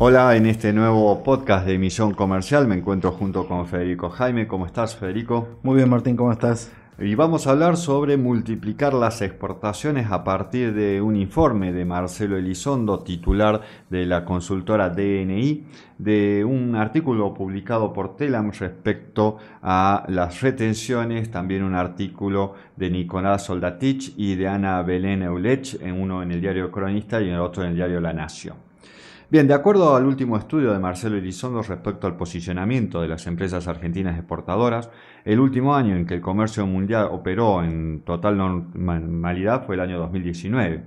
Hola, en este nuevo podcast de Emisión Comercial me encuentro junto con Federico Jaime. ¿Cómo estás, Federico? Muy bien, Martín, ¿cómo estás? Y vamos a hablar sobre multiplicar las exportaciones a partir de un informe de Marcelo Elizondo, titular de la consultora DNI, de un artículo publicado por Telam respecto a las retenciones, también un artículo de Nicolás Soldatich y de Ana Belén Eulech, en uno en el diario Cronista y en el otro en el diario La Nación. Bien, de acuerdo al último estudio de Marcelo Elizondo respecto al posicionamiento de las empresas argentinas exportadoras, el último año en que el comercio mundial operó en total normalidad fue el año 2019.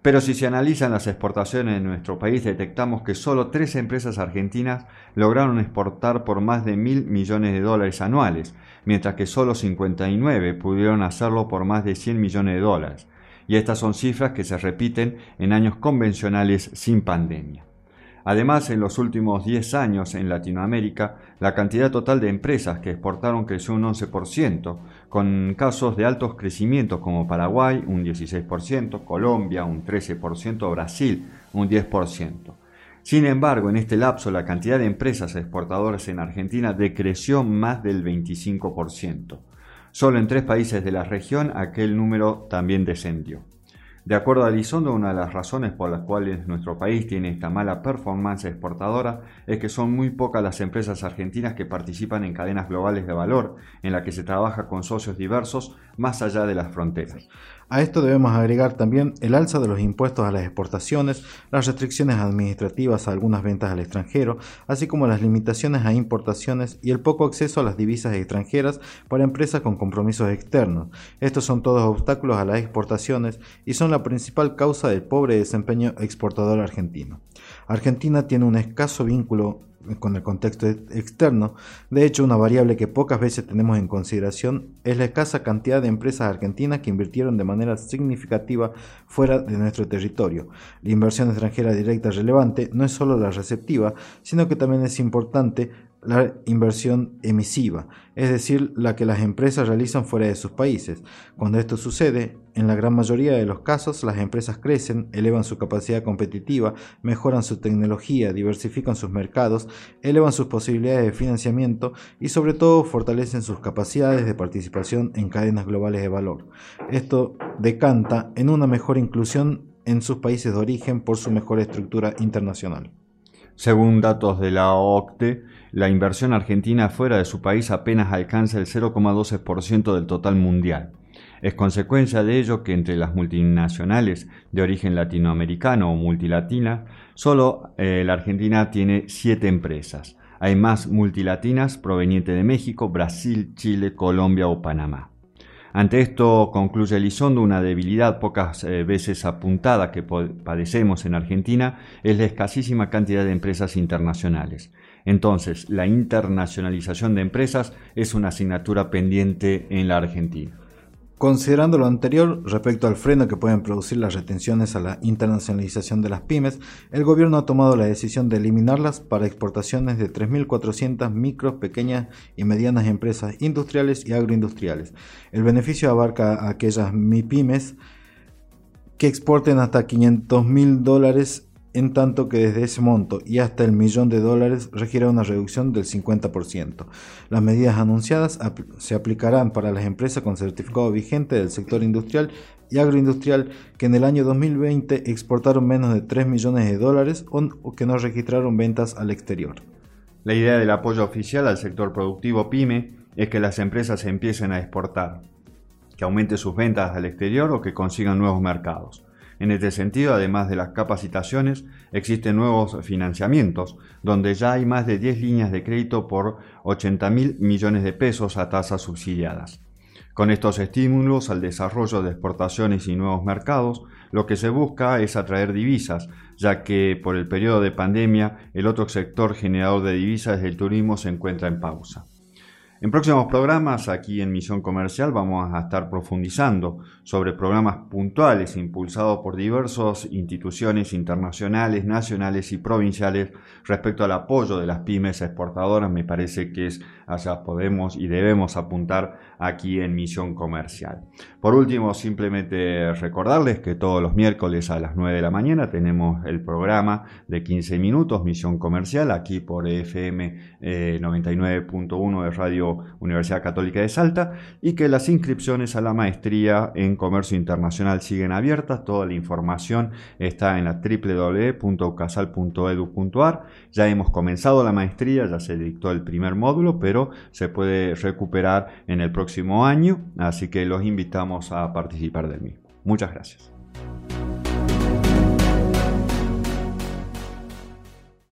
Pero si se analizan las exportaciones en nuestro país, detectamos que solo tres empresas argentinas lograron exportar por más de mil millones de dólares anuales, mientras que solo 59 pudieron hacerlo por más de 100 millones de dólares. Y estas son cifras que se repiten en años convencionales sin pandemia. Además, en los últimos 10 años en Latinoamérica, la cantidad total de empresas que exportaron creció un 11%, con casos de altos crecimientos como Paraguay un 16%, Colombia un 13%, Brasil un 10%. Sin embargo, en este lapso la cantidad de empresas exportadoras en Argentina decreció más del 25%. Solo en tres países de la región aquel número también descendió. De acuerdo a Elizondo, una de las razones por las cuales nuestro país tiene esta mala performance exportadora es que son muy pocas las empresas argentinas que participan en cadenas globales de valor, en las que se trabaja con socios diversos más allá de las fronteras. A esto debemos agregar también el alza de los impuestos a las exportaciones, las restricciones administrativas a algunas ventas al extranjero, así como las limitaciones a importaciones y el poco acceso a las divisas extranjeras para empresas con compromisos externos. Estos son todos obstáculos a las exportaciones y son la principal causa del pobre desempeño exportador argentino. Argentina tiene un escaso vínculo con el contexto externo. De hecho, una variable que pocas veces tenemos en consideración es la escasa cantidad de empresas argentinas que invirtieron de manera significativa fuera de nuestro territorio. La inversión extranjera directa relevante no es solo la receptiva, sino que también es importante la inversión emisiva, es decir, la que las empresas realizan fuera de sus países. Cuando esto sucede, en la gran mayoría de los casos, las empresas crecen, elevan su capacidad competitiva, mejoran su tecnología, diversifican sus mercados, elevan sus posibilidades de financiamiento y sobre todo fortalecen sus capacidades de participación en cadenas globales de valor. Esto decanta en una mejor inclusión en sus países de origen por su mejor estructura internacional. Según datos de la OCTE, la inversión argentina fuera de su país apenas alcanza el 0,12% del total mundial. Es consecuencia de ello que entre las multinacionales de origen latinoamericano o multilatina, solo eh, la Argentina tiene siete empresas. Hay más multilatinas provenientes de México, Brasil, Chile, Colombia o Panamá. Ante esto, concluye Elizondo, una debilidad pocas eh, veces apuntada que padecemos en Argentina es la escasísima cantidad de empresas internacionales. Entonces, la internacionalización de empresas es una asignatura pendiente en la Argentina. Considerando lo anterior, respecto al freno que pueden producir las retenciones a la internacionalización de las pymes, el gobierno ha tomado la decisión de eliminarlas para exportaciones de 3.400 micro, pequeñas y medianas empresas industriales y agroindustriales. El beneficio abarca a aquellas MIPYMES que exporten hasta 500.000 dólares en tanto que desde ese monto y hasta el millón de dólares requiere una reducción del 50%. Las medidas anunciadas se aplicarán para las empresas con certificado vigente del sector industrial y agroindustrial que en el año 2020 exportaron menos de 3 millones de dólares o que no registraron ventas al exterior. La idea del apoyo oficial al sector productivo PYME es que las empresas empiecen a exportar, que aumente sus ventas al exterior o que consigan nuevos mercados. En este sentido, además de las capacitaciones, existen nuevos financiamientos, donde ya hay más de 10 líneas de crédito por 80 mil millones de pesos a tasas subsidiadas. Con estos estímulos al desarrollo de exportaciones y nuevos mercados, lo que se busca es atraer divisas, ya que por el periodo de pandemia el otro sector generador de divisas, el turismo, se encuentra en pausa. En próximos programas, aquí en Misión Comercial, vamos a estar profundizando sobre programas puntuales impulsados por diversas instituciones internacionales, nacionales y provinciales respecto al apoyo de las pymes exportadoras. Me parece que es hacia podemos y debemos apuntar aquí en Misión Comercial. Por último, simplemente recordarles que todos los miércoles a las 9 de la mañana tenemos el programa de 15 minutos, Misión Comercial, aquí por FM 99.1 eh, de Radio Universidad Católica de Salta y que las inscripciones a la maestría en comercio internacional siguen abiertas. Toda la información está en la www.ucasal.edu.ar. Ya hemos comenzado la maestría, ya se dictó el primer módulo, pero se puede recuperar en el próximo año, así que los invitamos a participar del mismo. Muchas gracias.